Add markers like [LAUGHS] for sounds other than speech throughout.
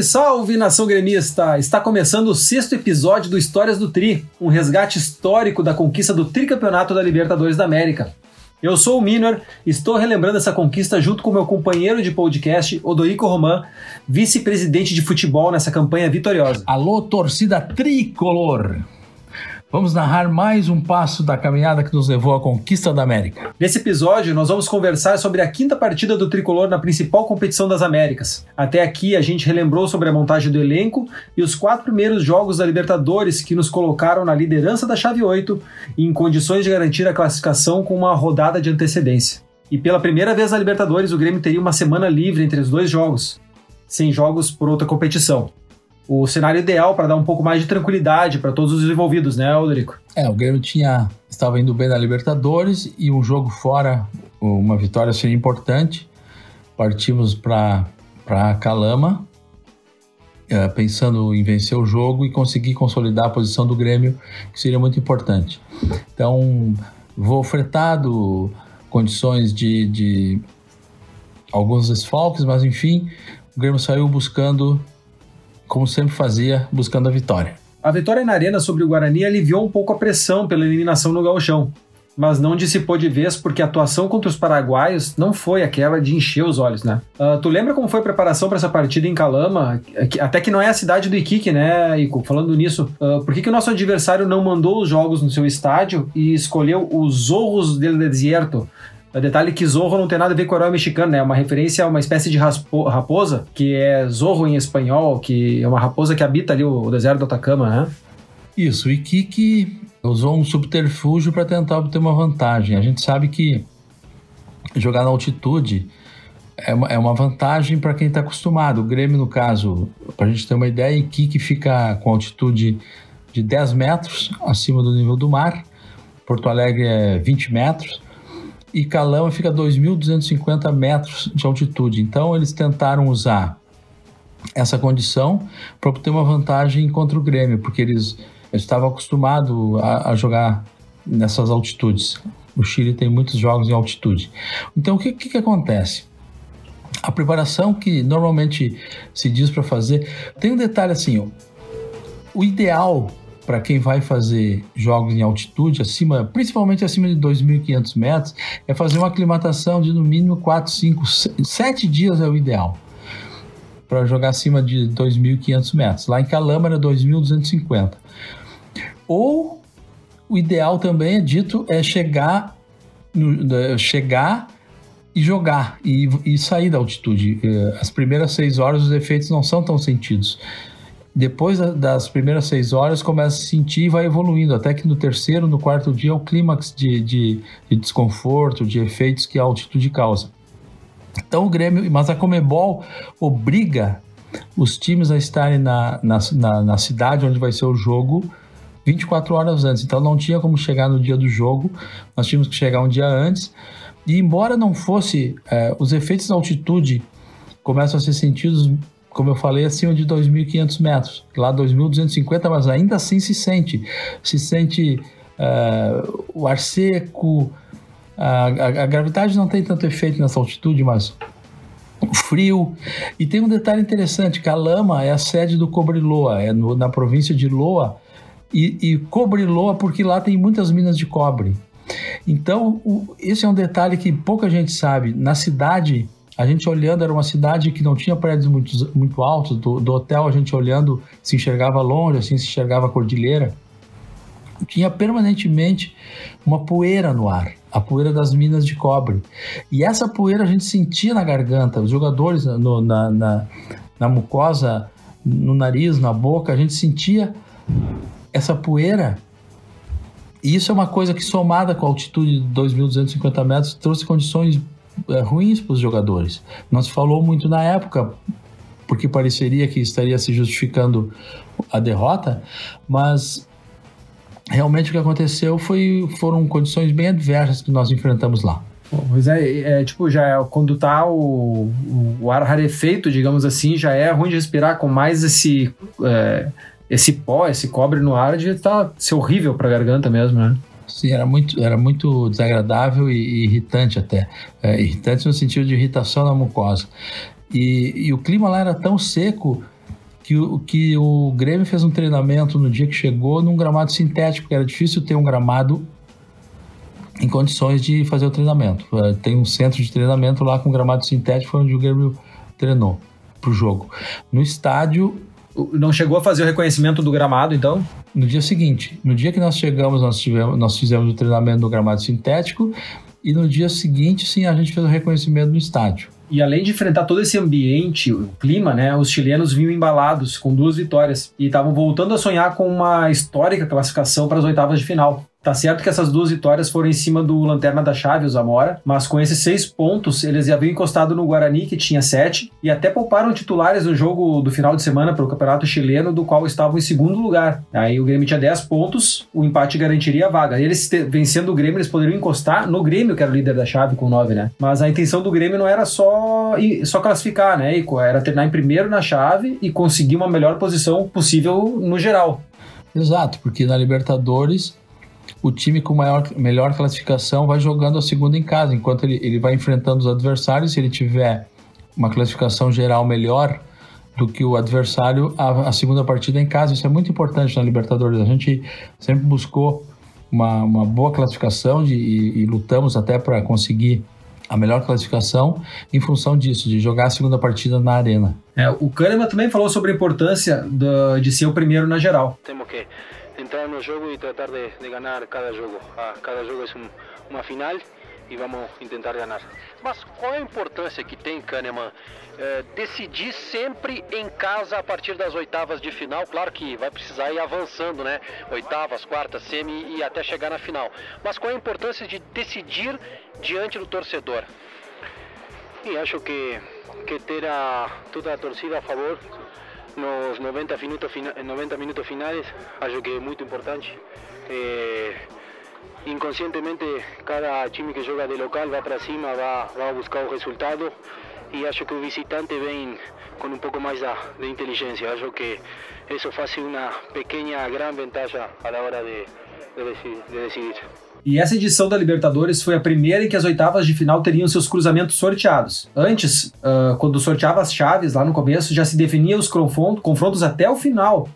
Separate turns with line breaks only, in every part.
Salve, salve, nação gremista! Está começando o sexto episódio do Histórias do Tri, um resgate histórico da conquista do tricampeonato da Libertadores da América. Eu sou o Minor, estou relembrando essa conquista junto com meu companheiro de podcast, Odorico Roman, vice-presidente de futebol nessa campanha vitoriosa.
Alô, torcida tricolor! Vamos narrar mais um passo da caminhada que nos levou à conquista da América.
Nesse episódio, nós vamos conversar sobre a quinta partida do tricolor na principal competição das Américas. Até aqui, a gente relembrou sobre a montagem do elenco e os quatro primeiros jogos da Libertadores que nos colocaram na liderança da chave 8 e em condições de garantir a classificação com uma rodada de antecedência. E pela primeira vez na Libertadores, o Grêmio teria uma semana livre entre os dois jogos, sem jogos por outra competição o cenário ideal para dar um pouco mais de tranquilidade para todos os envolvidos, né, Alderico?
É, o Grêmio tinha estava indo bem na Libertadores e um jogo fora, uma vitória seria importante. Partimos para para Calama, é, pensando em vencer o jogo e conseguir consolidar a posição do Grêmio, que seria muito importante. Então, voo fretado, condições de, de alguns desfalques, mas enfim, o Grêmio saiu buscando como sempre fazia, buscando a vitória.
A vitória na Arena sobre o Guarani aliviou um pouco a pressão pela eliminação no gauchão, mas não dissipou de vez porque a atuação contra os paraguaios não foi aquela de encher os olhos, né? Uh, tu lembra como foi a preparação para essa partida em Calama? Até que não é a cidade do Iquique, né, Ico? Falando nisso, uh, por que, que o nosso adversário não mandou os jogos no seu estádio e escolheu os Zorros del Desierto, o detalhe que Zorro não tem nada a ver com o herói mexicano, né? É uma referência a uma espécie de raposa, que é Zorro em espanhol, que é uma raposa que habita ali o deserto do Atacama, né?
Isso, e Kiki usou um subterfúgio para tentar obter uma vantagem. A gente sabe que jogar na altitude é uma, é uma vantagem para quem está acostumado. O Grêmio, no caso, para a gente ter uma ideia, Kiki fica com altitude de 10 metros acima do nível do mar. Porto Alegre é 20 metros e Calama fica a 2.250 metros de altitude. Então eles tentaram usar essa condição para obter uma vantagem contra o Grêmio, porque eles, eles estavam acostumados a, a, jogar nessas altitudes. O Chile tem muitos jogos em altitude. Então o que, que, que acontece? A preparação que normalmente se diz para fazer tem um detalhe assim: ó, o ideal para quem vai fazer jogos em altitude, acima, principalmente acima de 2.500 metros, é fazer uma aclimatação de no mínimo 4, 5, 7 dias é o ideal para jogar acima de 2.500 metros. Lá em Calama era 2.250. Ou o ideal também é dito é chegar, no, chegar e jogar e, e sair da altitude. Eh, as primeiras seis horas os efeitos não são tão sentidos. Depois das primeiras seis horas, começa a sentir e vai evoluindo, até que no terceiro, no quarto dia, é o clímax de, de, de desconforto, de efeitos que a altitude causa. Então o Grêmio, mas a Comebol obriga os times a estarem na, na, na, na, cidade onde vai ser o jogo 24 horas antes. Então não tinha como chegar no dia do jogo, nós tínhamos que chegar um dia antes. E embora não fosse, é, os efeitos da altitude começam a ser sentidos como eu falei, acima de 2.500 metros. Lá 2.250, mas ainda assim se sente. Se sente uh, o ar seco, a, a, a, gravidade não tem tanto efeito nessa altitude, mas o frio. E tem um detalhe interessante, que a lama é a sede do Cobreloa, é no, na província de Loa, e, e Cobreloa porque lá tem muitas minas de cobre. Então, o, esse é um detalhe que pouca gente sabe. Na cidade a gente olhando, era uma cidade que não tinha prédios muito, muito altos. Do, do hotel, a gente olhando, se enxergava longe, assim, se enxergava a cordilheira. Tinha permanentemente uma poeira no ar, a poeira das minas de cobre. E essa poeira a gente sentia na garganta, os jogadores no, na, na, na mucosa, no nariz, na boca, a gente sentia essa poeira e isso é uma coisa que, somada com a altitude de 2.250 metros, trouxe condições ruins para os jogadores. Não se falou muito na época, porque pareceria que estaria se justificando a derrota, mas realmente o que aconteceu foi, foram condições bem adversas que nós enfrentamos lá.
Pois é, é, tipo, já é, quando tá o, o, ar rarefeito, digamos assim, já é ruim de respirar com mais esse, é, esse pó, esse cobre no ar, de tá, ser horrível para a garganta mesmo, né?
Sim, era muito, era muito desagradável e, e irritante até. É, irritante no sentido de irritação na mucosa. E, e, o clima lá era tão seco que o, que o Grêmio fez um treinamento no dia que chegou num gramado sintético, porque era difícil ter um gramado em condições de fazer o treinamento. É, tem um centro de treinamento lá com gramado sintético, foi onde o Grêmio treinou pro jogo. No estádio.
Não chegou a fazer o reconhecimento do gramado, então?
No dia seguinte. No dia que nós chegamos, nós, tivemos, nós fizemos o treinamento no gramado sintético. E no dia seguinte, sim, a gente fez o reconhecimento no estádio.
E além de enfrentar todo esse ambiente, o clima, né, os chilenos vinham embalados com duas vitórias e estavam voltando a sonhar com uma histórica classificação para as oitavas de final. Tá certo que essas duas vitórias foram em cima do Lanterna da Chave, o Zamora, mas com esses seis pontos eles já haviam encostado no Guarani, que tinha sete, e até pouparam titulares no jogo do final de semana para o Campeonato Chileno, do qual estavam em segundo lugar. Aí o Grêmio tinha dez pontos, o empate garantiria a vaga. Eles vencendo o Grêmio, eles poderiam encostar no Grêmio, que era o líder da chave, com nove, né? Mas a intenção do Grêmio não era só, só classificar, né, Ico? Era terminar em primeiro na chave e conseguir uma melhor posição possível no geral.
Exato, porque na Libertadores o time com maior, melhor classificação vai jogando a segunda em casa, enquanto ele, ele vai enfrentando os adversários. Se ele tiver uma classificação geral melhor do que o adversário, a, a segunda partida é em casa. Isso é muito importante na Libertadores. A gente sempre buscou uma, uma boa classificação de, e, e lutamos até para conseguir a melhor classificação em função disso, de jogar a segunda partida na arena.
É, o Kahneman também falou sobre a importância do, de ser o primeiro na geral.
Temos que entrar no jogo e tratar de, de ganhar cada jogo. Ah, cada jogo é um, uma final e vamos tentar ganhar. Mas qual é a importância que tem, Kahneman, é, decidir sempre em casa a partir das oitavas de final? Claro que vai precisar ir avançando, né? Oitavas, quartas, semi e até chegar na final. Mas qual é a importância de decidir diante do torcedor? E acho que, que ter a, toda a torcida a favor nos 90 minutos, 90 minutos finais, acho que é muito importante. É, inconscientemente, cada time que joga de local vai para cima, vai, vai buscar o resultado e acho que o visitante vem com um pouco mais de inteligência. Acho que isso faz uma pequena, grande vantagem à hora de, de, de decidir.
E essa edição da Libertadores foi a primeira em que as oitavas de final teriam seus cruzamentos sorteados. Antes, uh, quando sorteava as chaves lá no começo, já se definia os confrontos até o final,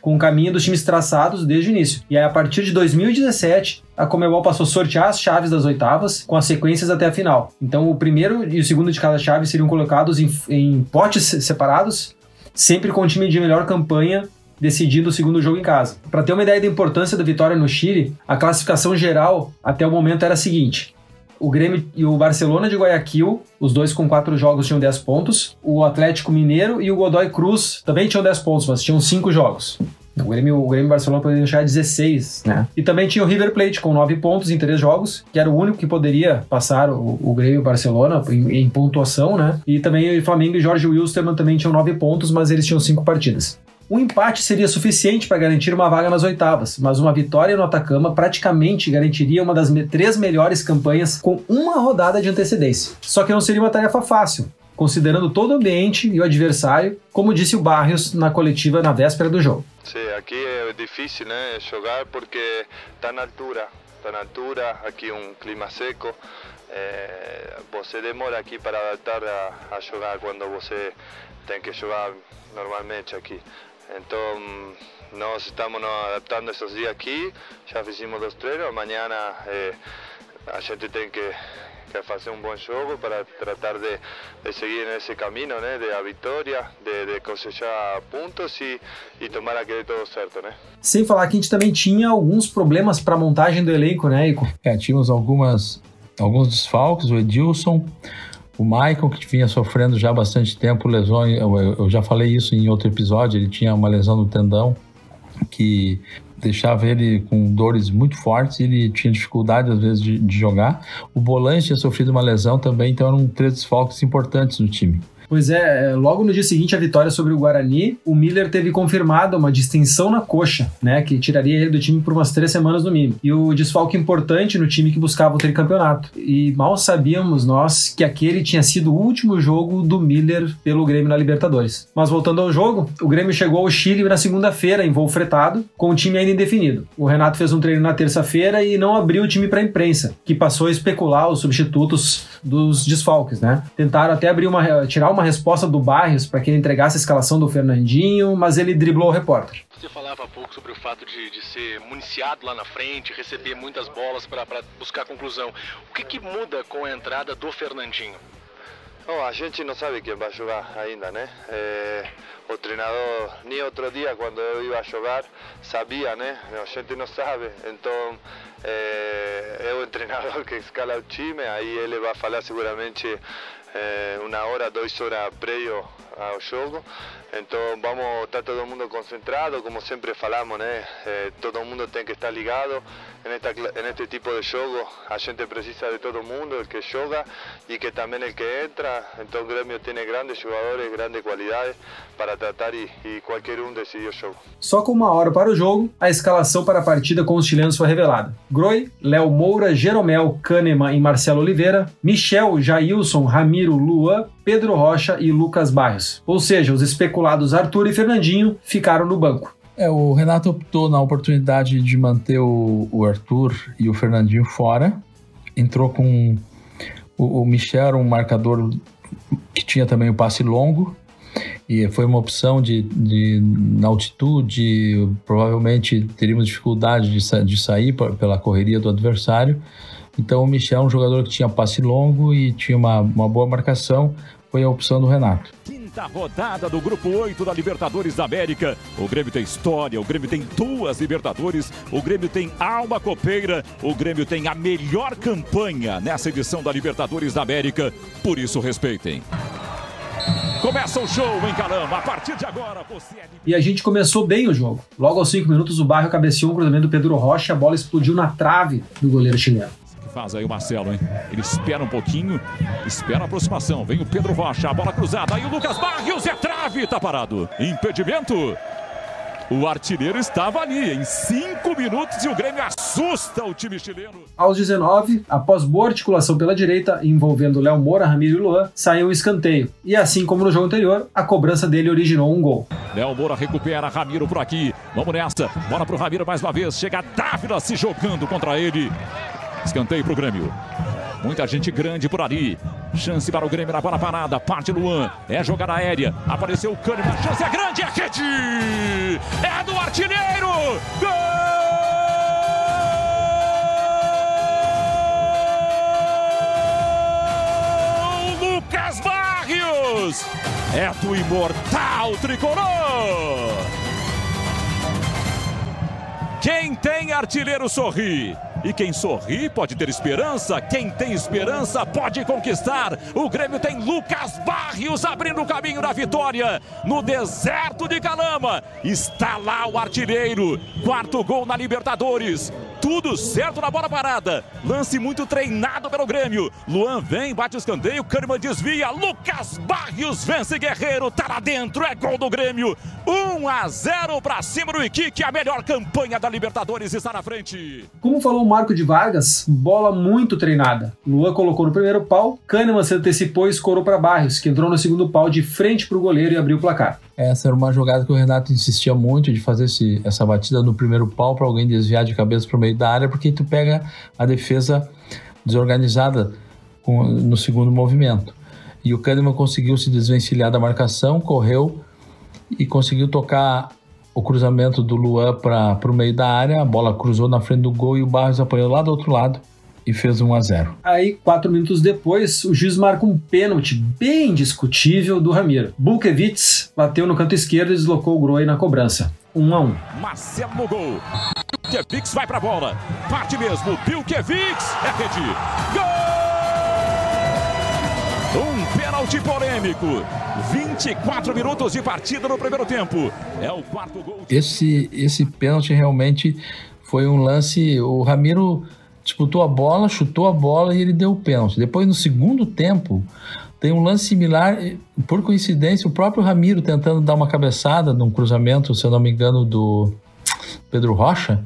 com o caminho dos times traçados desde o início. E aí, a partir de 2017, a Comebol passou a sortear as chaves das oitavas com as sequências até a final. Então, o primeiro e o segundo de cada chave seriam colocados em, em potes separados, sempre com o time de melhor campanha decidindo o segundo jogo em casa. Para ter uma ideia da importância da vitória no Chile, a classificação geral até o momento era a seguinte: o Grêmio e o Barcelona de Guayaquil, os dois com quatro jogos tinham 10 pontos. O Atlético Mineiro e o Godoy Cruz também tinham 10 pontos, mas tinham 5 jogos. O Grêmio, o Grêmio e o Barcelona poderiam chegar a 16, né? E também tinha o River Plate com 9 pontos em 3 jogos, que era o único que poderia passar o, o Grêmio e o Barcelona em, em, pontuação, né? E também o Flamengo e Jorge Wilstermann também tinham 9 pontos, mas eles tinham 5 partidas. Um empate seria suficiente para garantir uma vaga nas oitavas, mas uma vitória no Atacama praticamente garantiria uma das três melhores campanhas com uma rodada de antecedência. Só que não seria uma tarefa fácil, considerando todo o ambiente e o adversário, como disse o Barrios na coletiva na véspera do jogo.
Sim, aqui é difícil né, jogar porque está na altura, está na altura, aqui um clima seco. É, você demora aqui para adaptar a, a jogar quando você tem que jogar normalmente aqui. Então, nós estamos nos adaptando esses dias aqui, já fizemos os treinos, amanhã eh, a gente tem que, que, fazer um bom jogo para tratar de, de seguir nesse caminho, né, de a vitória, de, de cosechar pontos e, e tomar aquele todo certo, né.
Sem falar que a gente também tinha alguns problemas para a montagem do elenco, né, Ico?
É, tínhamos algumas, alguns desfalques, o Edilson o Michael, que vinha sofrendo já há bastante tempo lesões, eu, eu já falei isso em outro episódio, ele tinha uma lesão no tendão que deixava ele com dores muito fortes, ele tinha dificuldade às vezes de, de jogar. O Bolante tinha sofrido uma lesão também, então eram três desfalques importantes no time.
Pois é, é, logo no dia seguinte a vitória sobre o Guarani, o Miller teve confirmado uma distensão na coxa, né, que tiraria ele do time por umas três semanas no mínimo. E o desfalque importante no time que buscava o tricampeonato. E mal sabíamos nós que aquele tinha sido o último jogo do Miller pelo Grêmio na Libertadores. Mas voltando ao jogo, o Grêmio chegou ao Chile na segunda-feira em voo fretado, com o time ainda indefinido. O Renato fez um treino na terça-feira e não abriu o time para a imprensa, que passou a especular os substitutos dos desfalques, né? Tentaram até abrir uma tirar uma uma resposta do Barrios para que ele entregasse a escalação do Fernandinho, mas ele driblou o repórter.
Você falava há pouco sobre o fato de, de ser municiado lá na frente, receber muitas bolas para buscar conclusão. O que, que muda com a entrada do Fernandinho?
A gente não sabe quem vai jogar ainda, né? É, o treinador, nem outro dia, quando eu ia jogar, sabia, né? A gente não sabe. Então, é, é o [LAUGHS] treinador que escala o time, aí ele vai falar seguramente uma hora, duas horas prévio ao jogo. Então vamos estar todo mundo concentrado, como sempre falamos, né? Eh, todo mundo tem que estar ligado neste tipo de jogo. A gente precisa de todo mundo, el que joga e que também el que entra. Então o Grêmio tem grandes jogadores, grandes qualidades para tratar e, e qualquer um decidir o jogo.
Só com uma hora para o jogo, a escalação para a partida com os chilenos foi revelada. Groi, Léo Moura, Jeromel, Kahneman e Marcelo Oliveira, Michel, Jailson, Ramiro, Luan, Pedro Rocha e Lucas Barros. Ou seja, os especulados Arthur e Fernandinho ficaram no banco.
É, o Renato optou na oportunidade de manter o, o Arthur e o Fernandinho fora. Entrou com o, o Michel, um marcador que tinha também o passe longo. E foi uma opção de, de na altitude, provavelmente teríamos dificuldade de, de sair pela correria do adversário. Então o Michel, um jogador que tinha passe longo e tinha uma, uma boa marcação, foi a opção do Renato.
Quinta rodada do Grupo 8 da Libertadores da América. O Grêmio tem história, o Grêmio tem duas Libertadores, o Grêmio tem alma copeira, o Grêmio tem a melhor campanha nessa edição da Libertadores da América. Por isso, respeitem. Começa o show em Calama. A partir de agora, você é...
E a gente começou bem o jogo. Logo aos 5 minutos, o Barrio cabeceou um cruzamento do Pedro Rocha, a bola explodiu na trave do goleiro chileno.
Faz aí o Marcelo, hein? Ele espera um pouquinho, espera a aproximação. Vem o Pedro Rocha, a bola cruzada. Aí o Lucas Barrios é trave, tá parado. Impedimento. O artilheiro estava ali em cinco minutos e o Grêmio assusta o time chileno.
Aos 19, após boa articulação pela direita, envolvendo Léo Moura, Ramiro e Luan, saiu um escanteio. E assim como no jogo anterior, a cobrança dele originou um gol.
Léo Moura recupera Ramiro por aqui. Vamos nessa. Bola pro Ramiro mais uma vez. Chega Dávila se jogando contra ele. Escanteio para o Grêmio. Muita gente grande por ali. Chance para o Grêmio na bola parada. Parte Luan. É jogada aérea. Apareceu o Kahneman. Chance é grande. É rede. É do artilheiro. Gol! Lucas Barrios. É do imortal tricolor. Quem tem artilheiro sorri. E quem sorri pode ter esperança. Quem tem esperança pode conquistar. O Grêmio tem Lucas Barrios abrindo o caminho da vitória no deserto de Calama. Está lá o artilheiro. Quarto gol na Libertadores. Tudo certo na bola parada. Lance muito treinado pelo Grêmio. Luan vem, bate o escanteio. Kahneman desvia. Lucas Barrios vence Guerreiro. Tá lá dentro. É gol do Grêmio. 1 a 0 para cima do Iquique. A melhor campanha da Libertadores está na frente.
Como falou o Marco de Vargas, bola muito treinada. Luan colocou no primeiro pau. Kahneman se antecipou e escorou para Barrios, que entrou no segundo pau de frente para o goleiro e abriu o placar.
Essa era uma jogada que o Renato insistia muito de fazer esse, essa batida no primeiro pau para alguém desviar de cabeça para o meio da área, porque tu pega a defesa desorganizada com, no segundo movimento. E o Kahneman conseguiu se desvencilhar da marcação, correu e conseguiu tocar o cruzamento do Luan para o meio da área. A bola cruzou na frente do gol e o Barros apanhou lá do outro lado e fez 1 a 0.
Aí, quatro minutos depois, o juiz marca um pênalti bem discutível do Ramiro. Bulkevitz bateu no canto esquerdo e deslocou o Groi na cobrança. 1 a 1.
Marcelo no gol. Bilkevix vai pra bola. Parte mesmo. Bilkevix é rede. Gol! Um pênalti polêmico. 24 minutos de partida no primeiro tempo. É o quarto gol.
Esse, esse pênalti realmente foi um lance. O Ramiro disputou a bola, chutou a bola e ele deu o pênalti. Depois, no segundo tempo, tem um lance similar, por coincidência, o próprio Ramiro tentando dar uma cabeçada num cruzamento, se eu não me engano, do Pedro Rocha,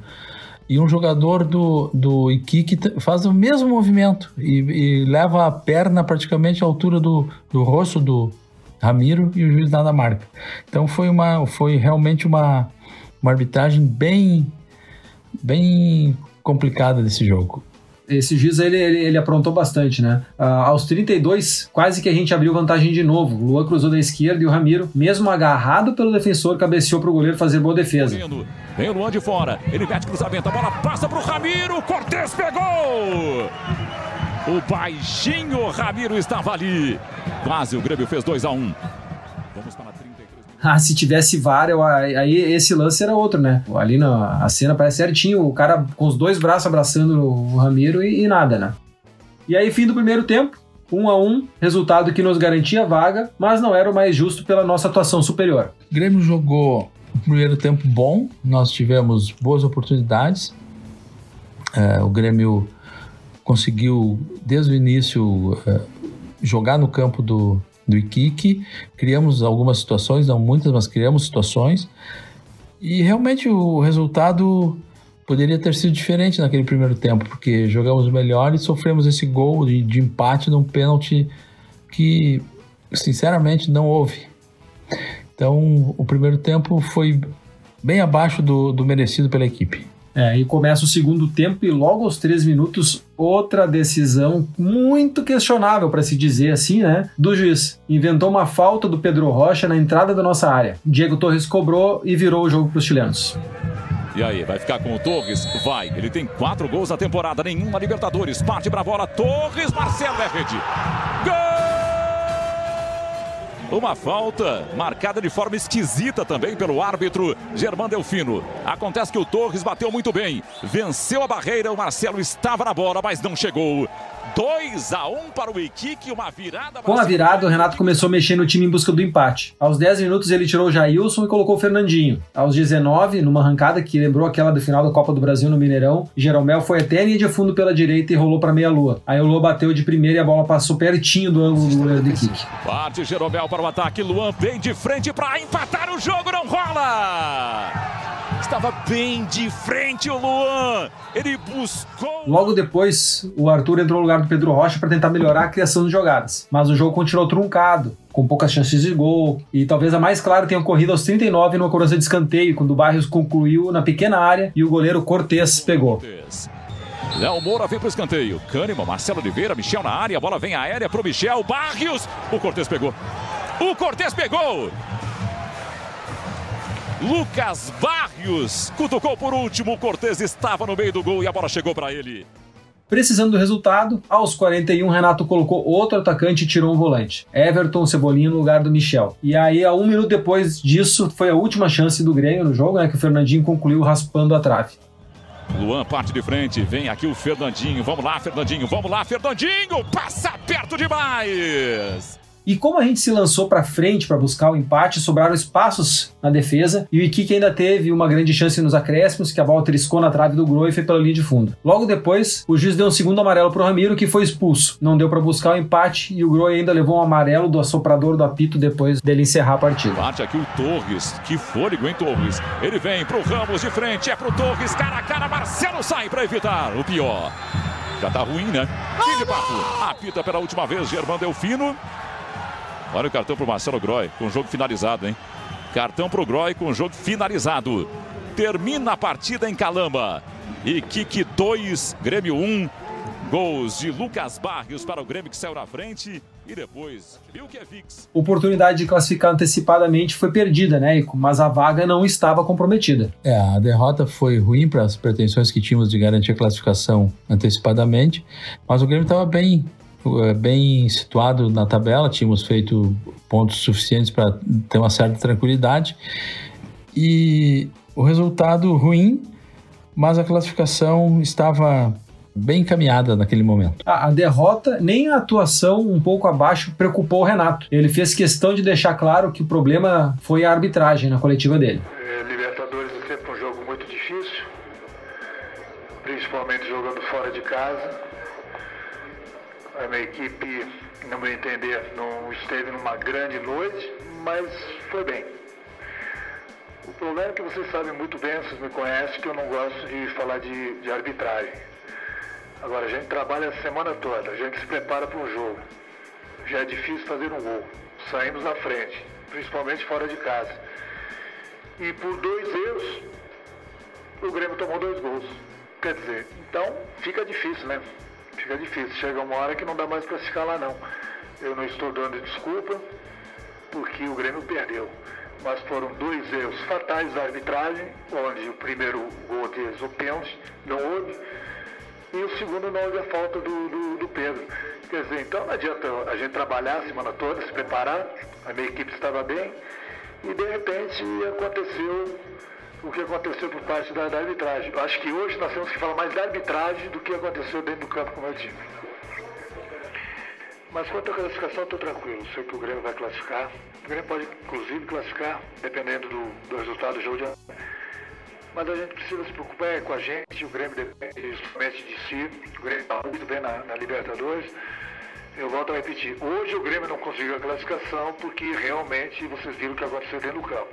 e um jogador do, do Iquique faz o mesmo movimento e, e, leva a perna praticamente à altura do, do rosto do Ramiro e o juiz nada marca. Então foi, uma, foi realmente uma, uma arbitragem bem, bem complicada desse jogo.
esse juiz ele, ele, ele aprontou bastante, né? Uh, aos 32, quase que a gente abriu vantagem de novo. O Luan cruzou da esquerda e o Ramiro, mesmo agarrado pelo defensor, cabeceou pro goleiro fazer boa defesa.
Vem o Luan de fora, ele mete cruzamento, a bola passa pro Ramiro, Cortez pegou! O baixinho Ramiro estava ali. Quase o Grêmio fez 2 a 1 um.
Vamos para 33 [LAUGHS] ah, se tivesse VAR, eu, aí esse lance era outro, né? Ali na a cena parece certinho, o cara com os dois braços abraçando o Ramiro e, e nada, né? E aí, fim do primeiro tempo, 1 um a 1 um, resultado que nos garantia vaga, mas não era o mais justo pela nossa atuação superior.
O Grêmio jogou o primeiro tempo bom, nós tivemos boas oportunidades. É, o Grêmio conseguiu, desde o início, é, jogar no campo do, do Iquique. Criamos algumas situações, não muitas, mas criamos situações. E realmente o resultado poderia ter sido diferente naquele primeiro tempo, porque jogamos melhor e sofremos esse gol de, de empate num pênalti que, sinceramente, não houve. Então, o primeiro tempo foi bem abaixo do, do merecido pela equipe.
É, e começa o segundo tempo e logo aos três minutos, outra decisão muito questionável, para se dizer assim, né? Do juiz. Inventou uma falta do Pedro Rocha na entrada da nossa área. Diego Torres cobrou e virou o jogo para os chilenos.
E aí, vai ficar com o Torres? Vai. Ele tem quatro gols na temporada, nenhum na Libertadores. Parte pra bola, Torres, Marcelo é rede. Gol! Uma falta marcada de forma esquisita também pelo árbitro Germán Delfino. Acontece que o Torres bateu muito bem, venceu a barreira, o Marcelo estava na bola, mas não chegou. 2 a 1 para o Iquique, uma virada.
Com a virada, o Renato começou a mexer no time em busca do empate. Aos 10 minutos, ele tirou o Jailson e colocou o Fernandinho. Aos 19, numa arrancada que lembrou aquela do final da Copa do Brasil no Mineirão, Jeromel foi até a linha de fundo pela direita e rolou para meia-lua. Aí o Lua bateu de primeira e a bola passou pertinho do ângulo do goleiro do Iquique.
Parte Jeromel para o ataque, Luan bem de frente para empatar o jogo, não rola! Estava bem de frente o Luan. Ele buscou.
Logo depois, o Arthur entrou no lugar do Pedro Rocha para tentar melhorar a criação de jogadas. Mas o jogo continuou truncado, com poucas chances de gol. E talvez a mais clara tenha ocorrido aos 39 numa cobrança de escanteio, quando o Barrios concluiu na pequena área e o goleiro Cortez pegou.
Léo Moura vem pro escanteio. Kahneman, Marcelo Oliveira, Michel na área. A bola vem aérea pro Michel. Barrios. O Cortez pegou. O Cortez pegou. Lucas Barrios cutucou por último. O Cortez estava no meio do gol e a bola chegou para ele.
Precisando do resultado, aos 41, Renato colocou outro atacante e tirou um volante. Everton Cebolinha no lugar do Michel. E aí, a um minuto depois disso, foi a última chance do Grêmio no jogo, né? Que o Fernandinho concluiu raspando a trave.
Luan parte de frente, vem aqui o Fernandinho. Vamos lá, Fernandinho, vamos lá, Fernandinho! Passa perto demais!
E como a gente se lançou para frente para buscar o empate, sobraram espaços na defesa e o Iquique ainda teve uma grande chance nos acréscimos, que a bola triscou na trave do Groi e foi pela linha de fundo. Logo depois, o juiz deu um segundo amarelo pro Ramiro, que foi expulso. Não deu para buscar o empate e o Groi ainda levou um amarelo do assoprador do apito depois dele encerrar a partida.
Parte aqui o Torres, que fôlego, hein, Torres? Ele vem pro Ramos de frente, é pro Torres, cara a cara, Marcelo sai para evitar o pior. Já tá ruim, né? Papo. Apita pela última vez, Germán Delfino. Olha o cartão para o Marcelo Groy, com o jogo finalizado, hein? Cartão para o Groy com o jogo finalizado. Termina a partida em Calamba. E Kiki 2, Grêmio 1. Um. Gols de Lucas Barrios para o Grêmio que saiu na frente. E depois, Vilkevics.
Oportunidade de classificar antecipadamente foi perdida, né? Mas a vaga não estava comprometida.
É, a derrota foi ruim para as pretensões que tínhamos de garantir a classificação antecipadamente. Mas o Grêmio estava bem é, bem situado na tabela, tínhamos feito pontos suficientes para ter uma certa tranquilidade. E o resultado ruim, mas a classificação estava bem encaminhada naquele momento.
A, a, derrota, nem a atuação um pouco abaixo preocupou o Renato. Ele fez questão de deixar claro que o problema foi a arbitragem na coletiva dele.
É, Libertadores é sempre um jogo muito difícil, principalmente jogando fora de casa. A minha equipe, no meu entender, não esteve numa grande noite, mas foi bem. O problema é que vocês sabem muito bem, vocês me conhecem, que eu não gosto de falar de, de arbitragem. Agora, a gente trabalha a semana toda, a gente se prepara para um jogo. Já é difícil fazer um gol. Saímos na frente, principalmente fora de casa. E por dois erros, o Grêmio tomou dois gols. Quer dizer, então fica difícil, né? Fica difícil. Chega uma hora que não dá mais para ficar lá, não. Eu não estou dando desculpa porque o Grêmio perdeu. Mas foram dois erros fatais da arbitragem, onde o primeiro gol deles, o pênalti, não houve, e o segundo não houve a falta do, do, do Pedro. Quer dizer, então não adianta a gente trabalhar a semana toda, se preparar, a minha equipe estava bem, e de repente aconteceu o que aconteceu por parte da, da arbitragem. Acho que hoje nós temos que falar mais da arbitragem do que aconteceu dentro do campo com o meu time. Mas quanto à classificação, estou tranquilo. Sei que o Grêmio vai classificar. O Grêmio pode, inclusive, classificar, dependendo do, do resultado do jogo de mas a gente precisa se preocupar é com a gente, o Grêmio depende somente de si, o Grêmio está muito bem na, na Libertadores. Eu volto a repetir, hoje o Grêmio não conseguiu a classificação porque realmente vocês viram o que aconteceu dentro do campo.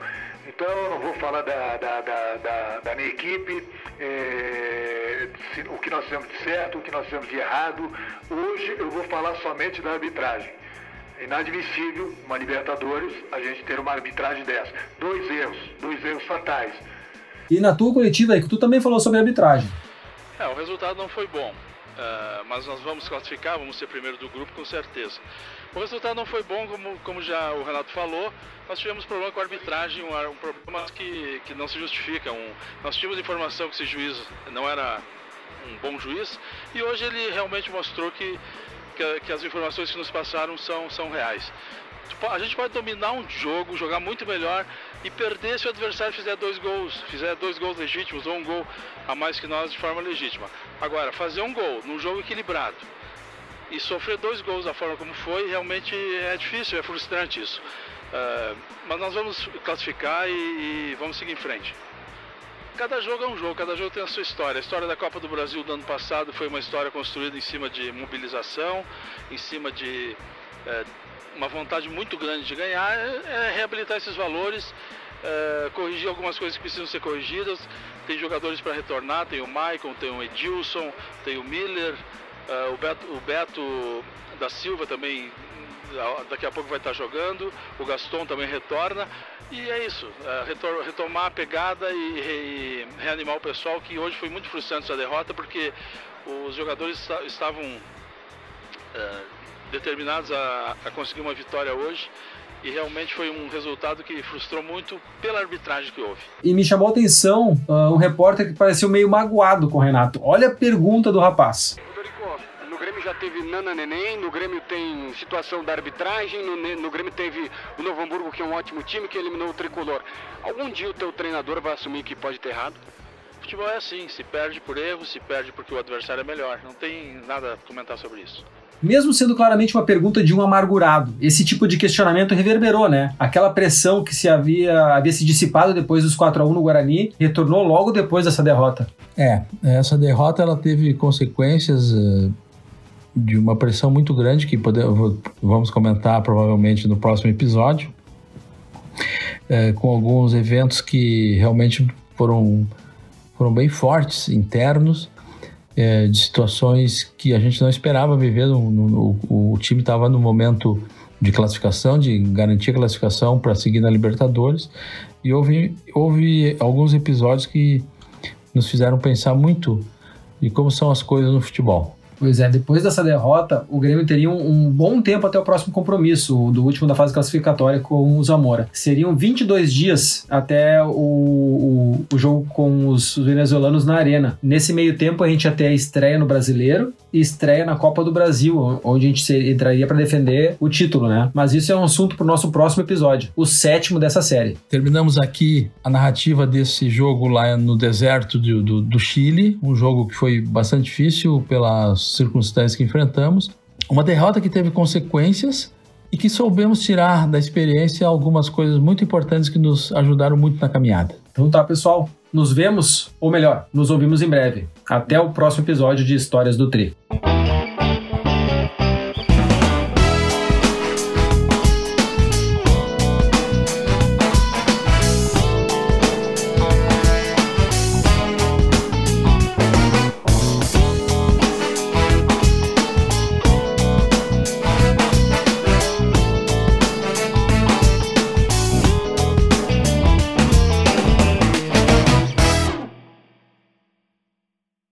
Então eu não vou falar da, da, da, da, da minha equipe, é, se, o que nós fizemos de certo, o que nós fizemos de errado. Hoje eu vou falar somente da arbitragem. É inadmissível, uma Libertadores, a gente ter uma arbitragem dessa. Dois erros, dois erros fatais.
E na tua coletiva aí, que tu também falou sobre arbitragem.
É, o resultado não foi bom. Uh, mas nós vamos classificar, vamos ser primeiro do grupo com certeza. O resultado não foi bom, como, como já o Renato falou. Nós tivemos problema com a arbitragem, um, um problema que, que não se justifica. Um, nós tínhamos informação que esse juiz não era um bom juiz e hoje ele realmente mostrou que, que, que as informações que nos passaram são, são reais. A gente pode dominar um jogo, jogar muito melhor e perder se o adversário fizer dois gols, fizer dois gols legítimos ou um gol a mais que nós de forma legítima. Agora, fazer um gol num jogo equilibrado e sofrer dois gols da forma como foi, realmente é difícil, é frustrante isso. Uh, mas nós vamos classificar e, e, vamos seguir em frente. Cada jogo é um jogo, cada jogo tem a sua história. A história da Copa do Brasil do ano passado foi uma história construída em cima de mobilização, em cima de uh, uma vontade muito grande de ganhar, é, é reabilitar esses valores, é, corrigir algumas coisas que precisam ser corrigidas. Tem jogadores para retornar, tem o Maicon, tem o Edilson, tem o Miller, é, o, Beto, o Beto da Silva também daqui a pouco vai estar jogando, o Gaston também retorna. E é isso, é, retomar a pegada e, e, reanimar o pessoal, que hoje foi muito frustrante essa derrota, porque os jogadores estavam é, determinados a, a conseguir uma vitória hoje e realmente foi um resultado que frustrou muito pela arbitragem que houve.
E me chamou a atenção uh, um repórter que pareceu meio magoado com o Renato. Olha a pergunta do rapaz.
Grêmio já teve Nana Neném, no Grêmio tem situação da arbitragem, no, no Grêmio teve o Novo Hamburgo, que é um ótimo time, que eliminou o Tricolor. Algum dia o teu treinador vai assumir que pode ter errado?
Futebol é assim, se perde por erro, se perde porque o adversário é melhor. Não tem nada a comentar sobre isso
mesmo sendo claramente uma pergunta de um amargurado. Esse tipo de questionamento reverberou, né? Aquela pressão que se havia, havia se dissipado depois dos 4 a 1 no Guarani retornou logo depois dessa derrota.
É, essa derrota ela teve consequências uh, de uma pressão muito grande que podemos, vamos comentar provavelmente no próximo episódio, uh, com alguns eventos que realmente foram, foram bem fortes, internos, é, de situações que a gente não esperava viver. No, no, o, o time estava no momento de classificação, de garantir a classificação para seguir na Libertadores, e houve, houve alguns episódios que nos fizeram pensar muito de como são as coisas no futebol.
Pois é, depois dessa derrota, o Grêmio teria um, um, bom tempo até o próximo compromisso, do último da fase classificatória com o Zamora. Seriam 22 dias até o, o, o jogo com os venezuelanos na Arena. Nesse meio tempo, a gente ia ter a estreia no Brasileiro estreia na Copa do Brasil, onde a gente entraria para defender o título, né? Mas isso é um assunto para o nosso próximo episódio, o sétimo dessa série.
Terminamos aqui a narrativa desse jogo lá no deserto do, do, do Chile, um jogo que foi bastante difícil pelas circunstâncias que enfrentamos. Uma derrota que teve consequências e que soubemos tirar da experiência algumas coisas muito importantes que nos ajudaram muito na caminhada.
Então tá, pessoal. Nos vemos, ou melhor, nos ouvimos em breve. Até o próximo episódio de Histórias do Tri.